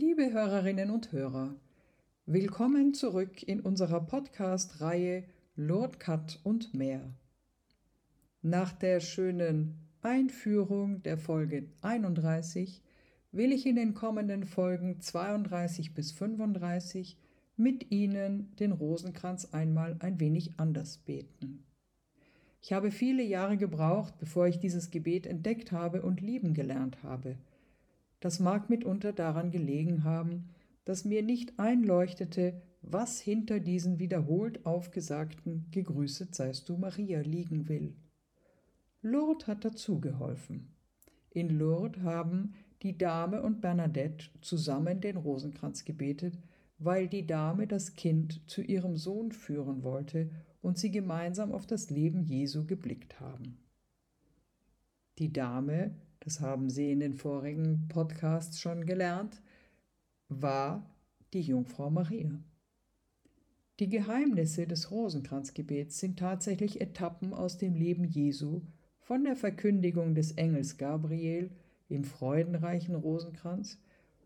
Liebe Hörerinnen und Hörer, willkommen zurück in unserer Podcast-Reihe Lord Cut und mehr. Nach der schönen Einführung der Folge 31 will ich in den kommenden Folgen 32 bis 35 mit Ihnen den Rosenkranz einmal ein wenig anders beten. Ich habe viele Jahre gebraucht, bevor ich dieses Gebet entdeckt habe und lieben gelernt habe. Das mag mitunter daran gelegen haben, dass mir nicht einleuchtete, was hinter diesen wiederholt aufgesagten Gegrüßet seist du Maria liegen will. Lourdes hat dazu geholfen. In Lourdes haben die Dame und Bernadette zusammen den Rosenkranz gebetet, weil die Dame das Kind zu ihrem Sohn führen wollte und sie gemeinsam auf das Leben Jesu geblickt haben. Die Dame, das haben Sie in den vorigen Podcasts schon gelernt, war die Jungfrau Maria. Die Geheimnisse des Rosenkranzgebets sind tatsächlich Etappen aus dem Leben Jesu von der Verkündigung des Engels Gabriel im freudenreichen Rosenkranz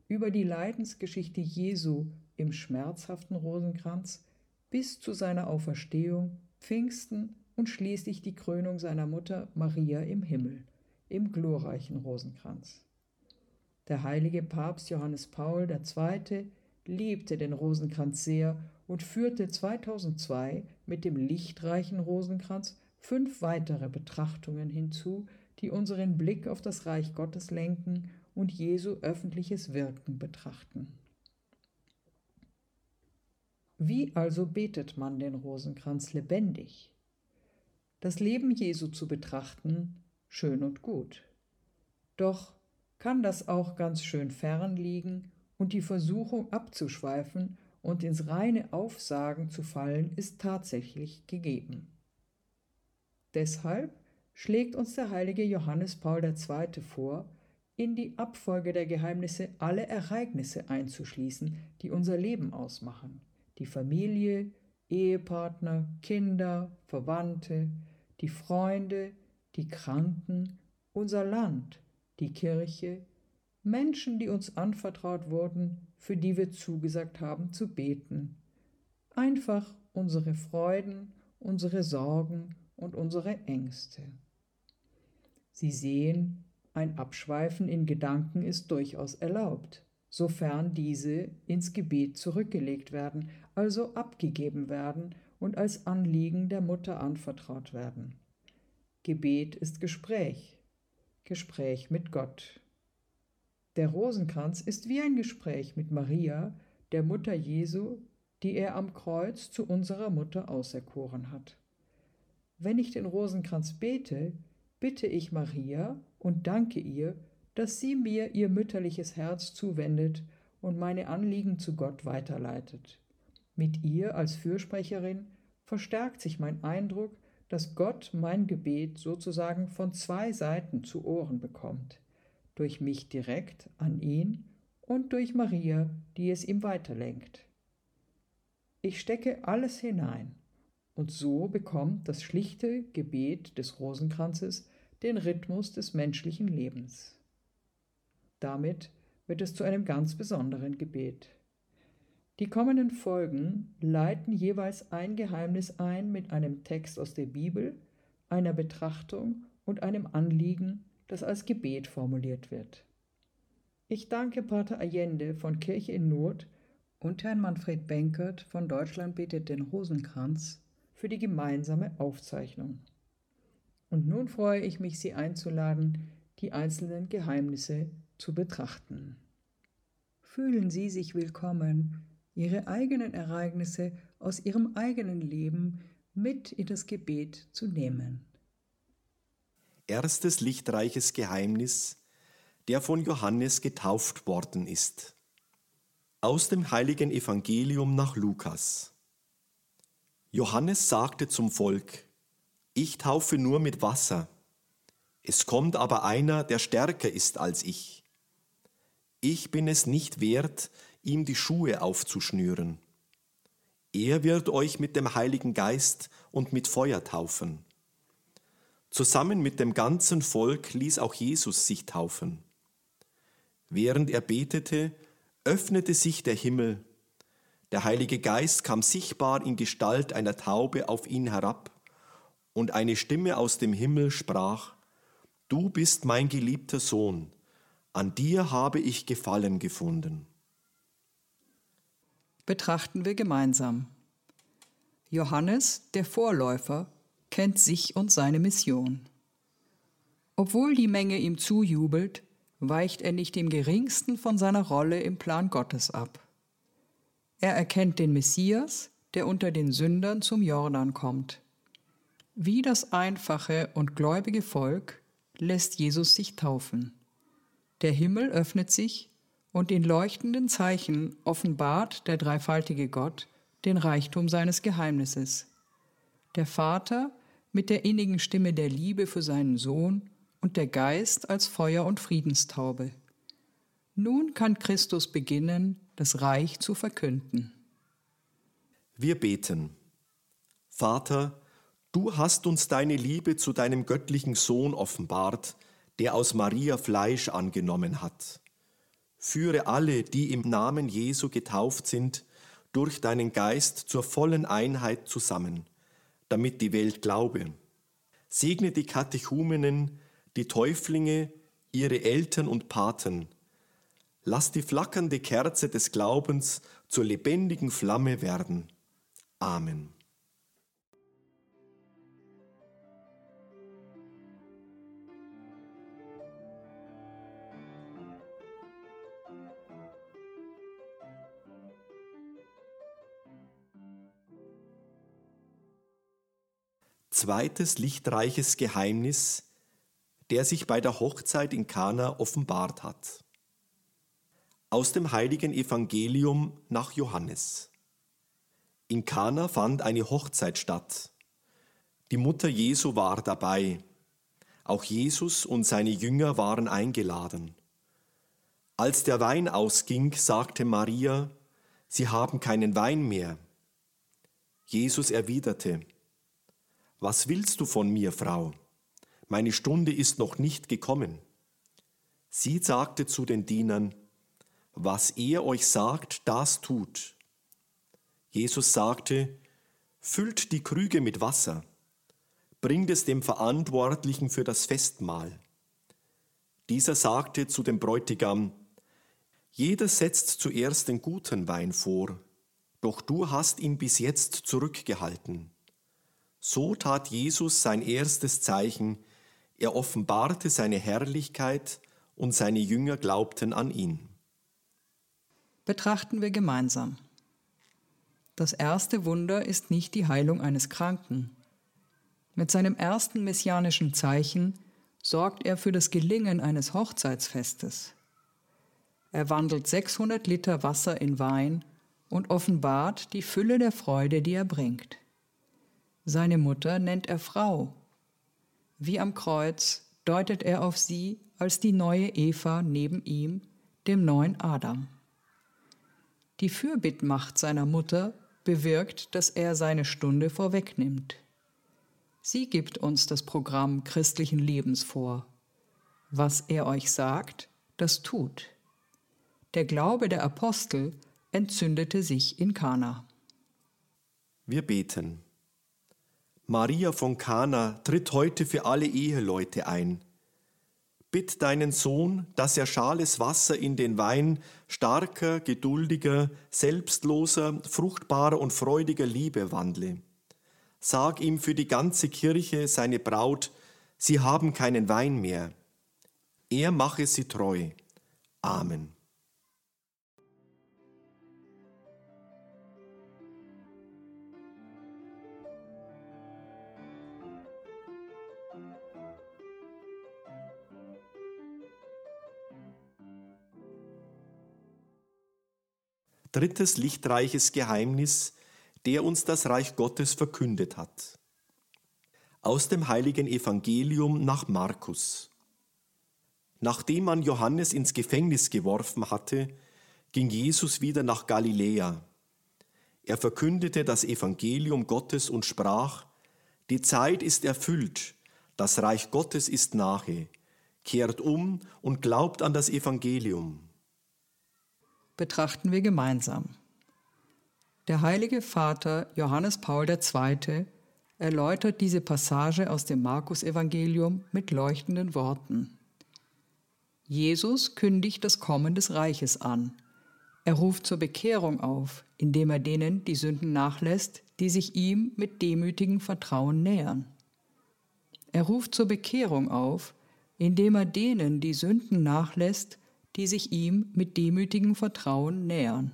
über die Leidensgeschichte Jesu im schmerzhaften Rosenkranz bis zu seiner Auferstehung, Pfingsten und schließlich die Krönung seiner Mutter Maria im Himmel, im glorreichen Rosenkranz. Der heilige Papst Johannes Paul II. liebte den Rosenkranz sehr und führte 2002 mit dem lichtreichen Rosenkranz fünf weitere Betrachtungen hinzu, die unseren Blick auf das Reich Gottes lenken und Jesu öffentliches Wirken betrachten. Wie also betet man den Rosenkranz lebendig? Das Leben Jesu zu betrachten, schön und gut. Doch kann das auch ganz schön fern liegen und die Versuchung abzuschweifen und ins reine Aufsagen zu fallen, ist tatsächlich gegeben. Deshalb schlägt uns der heilige Johannes Paul II. vor, in die Abfolge der Geheimnisse alle Ereignisse einzuschließen, die unser Leben ausmachen. Die Familie, Ehepartner, Kinder, Verwandte, die Freunde, die Kranken, unser Land, die Kirche, Menschen, die uns anvertraut wurden, für die wir zugesagt haben zu beten. Einfach unsere Freuden, unsere Sorgen, und unsere Ängste. Sie sehen, ein Abschweifen in Gedanken ist durchaus erlaubt, sofern diese ins Gebet zurückgelegt werden, also abgegeben werden und als Anliegen der Mutter anvertraut werden. Gebet ist Gespräch, Gespräch mit Gott. Der Rosenkranz ist wie ein Gespräch mit Maria, der Mutter Jesu, die er am Kreuz zu unserer Mutter auserkoren hat. Wenn ich den Rosenkranz bete, bitte ich Maria und danke ihr, dass sie mir ihr mütterliches Herz zuwendet und meine Anliegen zu Gott weiterleitet. Mit ihr als Fürsprecherin verstärkt sich mein Eindruck, dass Gott mein Gebet sozusagen von zwei Seiten zu Ohren bekommt, durch mich direkt an ihn und durch Maria, die es ihm weiterlenkt. Ich stecke alles hinein, und so bekommt das schlichte Gebet des Rosenkranzes den Rhythmus des menschlichen Lebens. Damit wird es zu einem ganz besonderen Gebet. Die kommenden Folgen leiten jeweils ein Geheimnis ein mit einem Text aus der Bibel, einer Betrachtung und einem Anliegen, das als Gebet formuliert wird. Ich danke Pater Allende von Kirche in Not und Herrn Manfred Benkert von Deutschland betet den Rosenkranz für die gemeinsame Aufzeichnung. Und nun freue ich mich, Sie einzuladen, die einzelnen Geheimnisse zu betrachten. Fühlen Sie sich willkommen, Ihre eigenen Ereignisse aus Ihrem eigenen Leben mit in das Gebet zu nehmen. Erstes lichtreiches Geheimnis, der von Johannes getauft worden ist. Aus dem heiligen Evangelium nach Lukas. Johannes sagte zum Volk, ich taufe nur mit Wasser. Es kommt aber einer, der stärker ist als ich. Ich bin es nicht wert, ihm die Schuhe aufzuschnüren. Er wird euch mit dem Heiligen Geist und mit Feuer taufen. Zusammen mit dem ganzen Volk ließ auch Jesus sich taufen. Während er betete, öffnete sich der Himmel, der Heilige Geist kam sichtbar in Gestalt einer Taube auf ihn herab, und eine Stimme aus dem Himmel sprach, Du bist mein geliebter Sohn, an dir habe ich Gefallen gefunden. Betrachten wir gemeinsam. Johannes, der Vorläufer, kennt sich und seine Mission. Obwohl die Menge ihm zujubelt, weicht er nicht im geringsten von seiner Rolle im Plan Gottes ab. Er erkennt den Messias, der unter den Sündern zum Jordan kommt. Wie das einfache und gläubige Volk lässt Jesus sich taufen. Der Himmel öffnet sich und in leuchtenden Zeichen offenbart der dreifaltige Gott den Reichtum seines Geheimnisses. Der Vater mit der innigen Stimme der Liebe für seinen Sohn und der Geist als Feuer und Friedenstaube. Nun kann Christus beginnen, das Reich zu verkünden. Wir beten. Vater, du hast uns deine Liebe zu deinem göttlichen Sohn offenbart, der aus Maria Fleisch angenommen hat. Führe alle, die im Namen Jesu getauft sind, durch deinen Geist zur vollen Einheit zusammen, damit die Welt glaube. Segne die Katechumenen, die Täuflinge, ihre Eltern und Paten. Lass die flackernde Kerze des Glaubens zur lebendigen Flamme werden. Amen. Zweites lichtreiches Geheimnis der sich bei der Hochzeit in Kana offenbart hat. Aus dem heiligen Evangelium nach Johannes. In Kana fand eine Hochzeit statt. Die Mutter Jesu war dabei. Auch Jesus und seine Jünger waren eingeladen. Als der Wein ausging, sagte Maria, Sie haben keinen Wein mehr. Jesus erwiderte, Was willst du von mir, Frau? meine Stunde ist noch nicht gekommen. Sie sagte zu den Dienern, was er euch sagt, das tut. Jesus sagte, füllt die Krüge mit Wasser, bringt es dem Verantwortlichen für das Festmahl. Dieser sagte zu dem Bräutigam, jeder setzt zuerst den guten Wein vor, doch du hast ihn bis jetzt zurückgehalten. So tat Jesus sein erstes Zeichen, er offenbarte seine Herrlichkeit und seine Jünger glaubten an ihn. Betrachten wir gemeinsam. Das erste Wunder ist nicht die Heilung eines Kranken. Mit seinem ersten messianischen Zeichen sorgt er für das Gelingen eines Hochzeitsfestes. Er wandelt 600 Liter Wasser in Wein und offenbart die Fülle der Freude, die er bringt. Seine Mutter nennt er Frau wie am Kreuz deutet er auf sie als die neue Eva neben ihm, dem neuen Adam. Die Fürbittmacht seiner Mutter bewirkt, dass er seine Stunde vorwegnimmt. Sie gibt uns das Programm christlichen Lebens vor. Was er euch sagt, das tut. Der Glaube der Apostel entzündete sich in Kana. Wir beten. Maria von Kana tritt heute für alle Eheleute ein. Bitt deinen Sohn, dass er schales Wasser in den Wein starker, geduldiger, selbstloser, fruchtbarer und freudiger Liebe wandle. Sag ihm für die ganze Kirche, seine Braut, sie haben keinen Wein mehr. Er mache sie treu. Amen. Drittes lichtreiches Geheimnis, der uns das Reich Gottes verkündet hat. Aus dem heiligen Evangelium nach Markus. Nachdem man Johannes ins Gefängnis geworfen hatte, ging Jesus wieder nach Galiläa. Er verkündete das Evangelium Gottes und sprach, Die Zeit ist erfüllt, das Reich Gottes ist nahe, kehrt um und glaubt an das Evangelium. Betrachten wir gemeinsam. Der heilige Vater Johannes Paul II. erläutert diese Passage aus dem Markus-Evangelium mit leuchtenden Worten. Jesus kündigt das Kommen des Reiches an. Er ruft zur Bekehrung auf, indem er denen die Sünden nachlässt, die sich ihm mit demütigem Vertrauen nähern. Er ruft zur Bekehrung auf, indem er denen die Sünden nachlässt, die sich ihm mit demütigem Vertrauen nähern.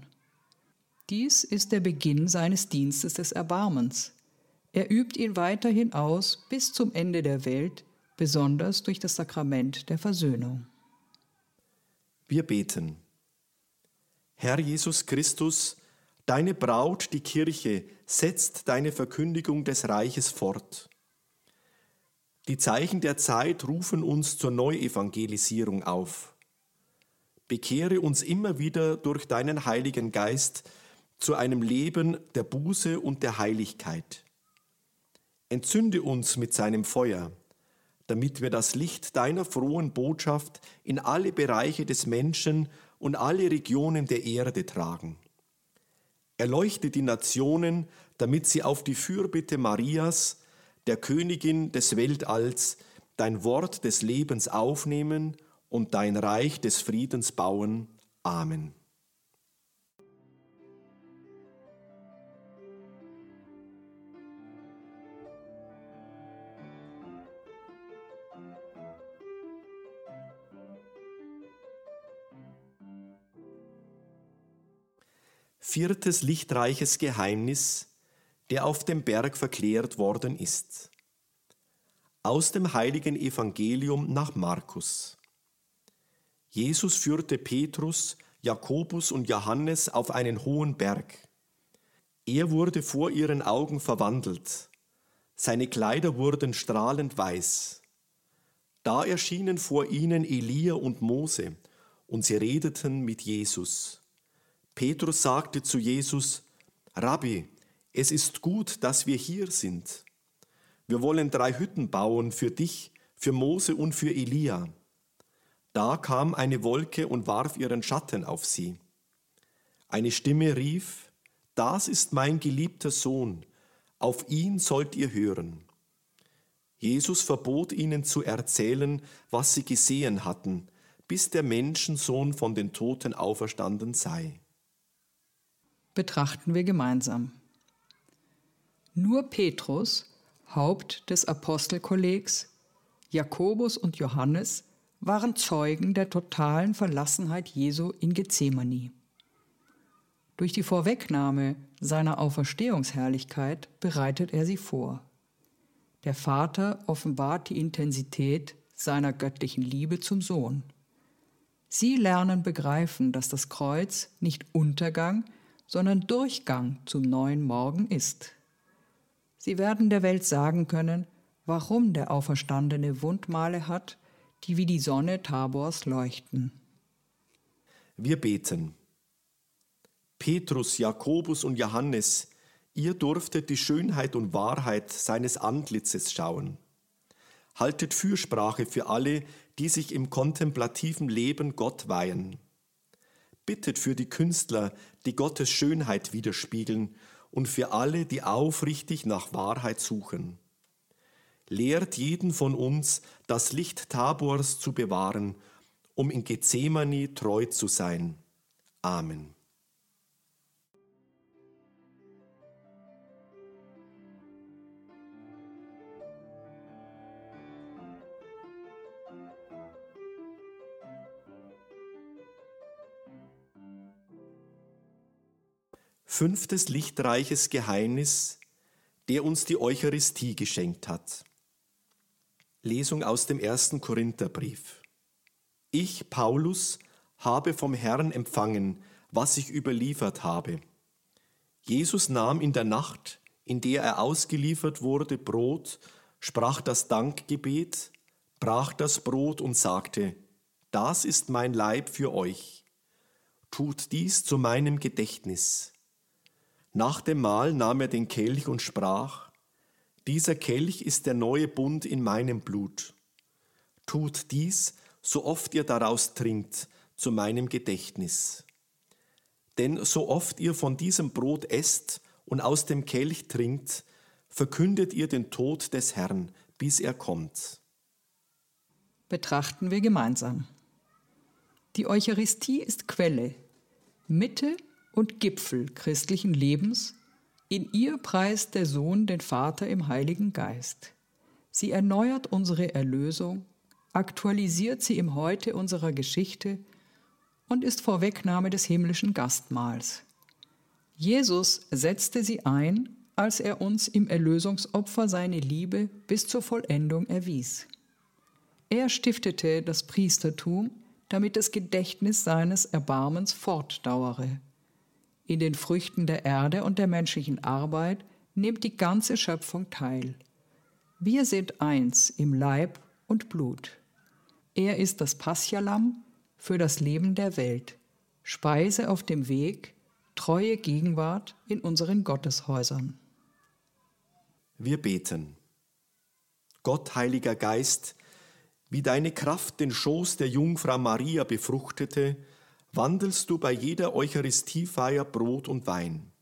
Dies ist der Beginn seines Dienstes des Erbarmens. Er übt ihn weiterhin aus bis zum Ende der Welt, besonders durch das Sakrament der Versöhnung. Wir beten. Herr Jesus Christus, deine Braut, die Kirche, setzt deine Verkündigung des Reiches fort. Die Zeichen der Zeit rufen uns zur Neuevangelisierung auf. Bekehre uns immer wieder durch deinen Heiligen Geist zu einem Leben der Buße und der Heiligkeit. Entzünde uns mit seinem Feuer, damit wir das Licht deiner frohen Botschaft in alle Bereiche des Menschen und alle Regionen der Erde tragen. Erleuchte die Nationen, damit sie auf die Fürbitte Marias, der Königin des Weltalls, dein Wort des Lebens aufnehmen und dein Reich des Friedens bauen. Amen. Viertes lichtreiches Geheimnis der auf dem Berg verklärt worden ist. Aus dem heiligen Evangelium nach Markus. Jesus führte Petrus, Jakobus und Johannes auf einen hohen Berg. Er wurde vor ihren Augen verwandelt. Seine Kleider wurden strahlend weiß. Da erschienen vor ihnen Elia und Mose, und sie redeten mit Jesus. Petrus sagte zu Jesus, Rabbi, es ist gut, dass wir hier sind. Wir wollen drei Hütten bauen für dich, für Mose und für Elia. Da kam eine Wolke und warf ihren Schatten auf sie. Eine Stimme rief, Das ist mein geliebter Sohn, auf ihn sollt ihr hören. Jesus verbot ihnen zu erzählen, was sie gesehen hatten, bis der Menschensohn von den Toten auferstanden sei. Betrachten wir gemeinsam. Nur Petrus, Haupt des Apostelkollegs, Jakobus und Johannes waren Zeugen der totalen Verlassenheit Jesu in Gethsemane. Durch die Vorwegnahme seiner Auferstehungsherrlichkeit bereitet er sie vor. Der Vater offenbart die Intensität seiner göttlichen Liebe zum Sohn. Sie lernen begreifen, dass das Kreuz nicht Untergang, sondern Durchgang zum neuen Morgen ist. Sie werden der Welt sagen können, warum der Auferstandene Wundmale hat, die wie die Sonne Tabors leuchten. Wir beten. Petrus, Jakobus und Johannes, ihr durftet die Schönheit und Wahrheit seines Antlitzes schauen. Haltet Fürsprache für alle, die sich im kontemplativen Leben Gott weihen. Bittet für die Künstler, die Gottes Schönheit widerspiegeln und für alle, die aufrichtig nach Wahrheit suchen. Lehrt jeden von uns, das Licht Tabors zu bewahren, um in Gethsemane treu zu sein. Amen. Fünftes lichtreiches Geheimnis, der uns die Eucharistie geschenkt hat. Lesung aus dem ersten Korintherbrief. Ich, Paulus, habe vom Herrn empfangen, was ich überliefert habe. Jesus nahm in der Nacht, in der er ausgeliefert wurde, Brot, sprach das Dankgebet, brach das Brot und sagte, Das ist mein Leib für euch. Tut dies zu meinem Gedächtnis. Nach dem Mahl nahm er den Kelch und sprach, Dieser Kelch ist der neue Bund in meinem Blut. Tut dies, so oft ihr daraus trinkt, zu meinem Gedächtnis. Denn so oft ihr von diesem Brot esst und aus dem Kelch trinkt, verkündet ihr den Tod des Herrn, bis er kommt. Betrachten wir gemeinsam. Die Eucharistie ist Quelle, Mitte und Gipfel christlichen Lebens. In ihr preist der Sohn den Vater im Heiligen Geist. Sie erneuert unsere Erlösung, aktualisiert sie im Heute unserer Geschichte und ist Vorwegnahme des himmlischen Gastmahls. Jesus setzte sie ein, als er uns im Erlösungsopfer seine Liebe bis zur Vollendung erwies. Er stiftete das Priestertum, damit das Gedächtnis seines Erbarmens fortdauere. In den Früchten der Erde und der menschlichen Arbeit nimmt die ganze Schöpfung teil. Wir sind eins im Leib und Blut. Er ist das Paschalamm für das Leben der Welt, Speise auf dem Weg, treue Gegenwart in unseren Gotteshäusern. Wir beten. Gott, Heiliger Geist, wie deine Kraft den Schoß der Jungfrau Maria befruchtete, wandelst du bei jeder Eucharistiefeier Brot und Wein.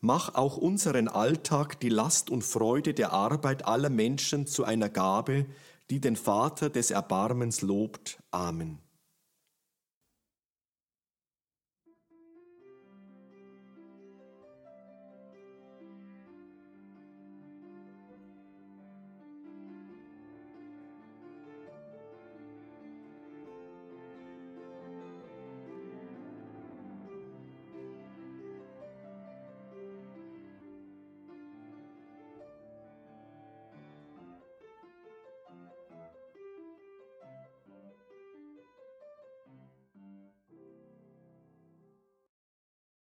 Mach auch unseren Alltag die Last und Freude der Arbeit aller Menschen zu einer Gabe, die den Vater des Erbarmens lobt. Amen.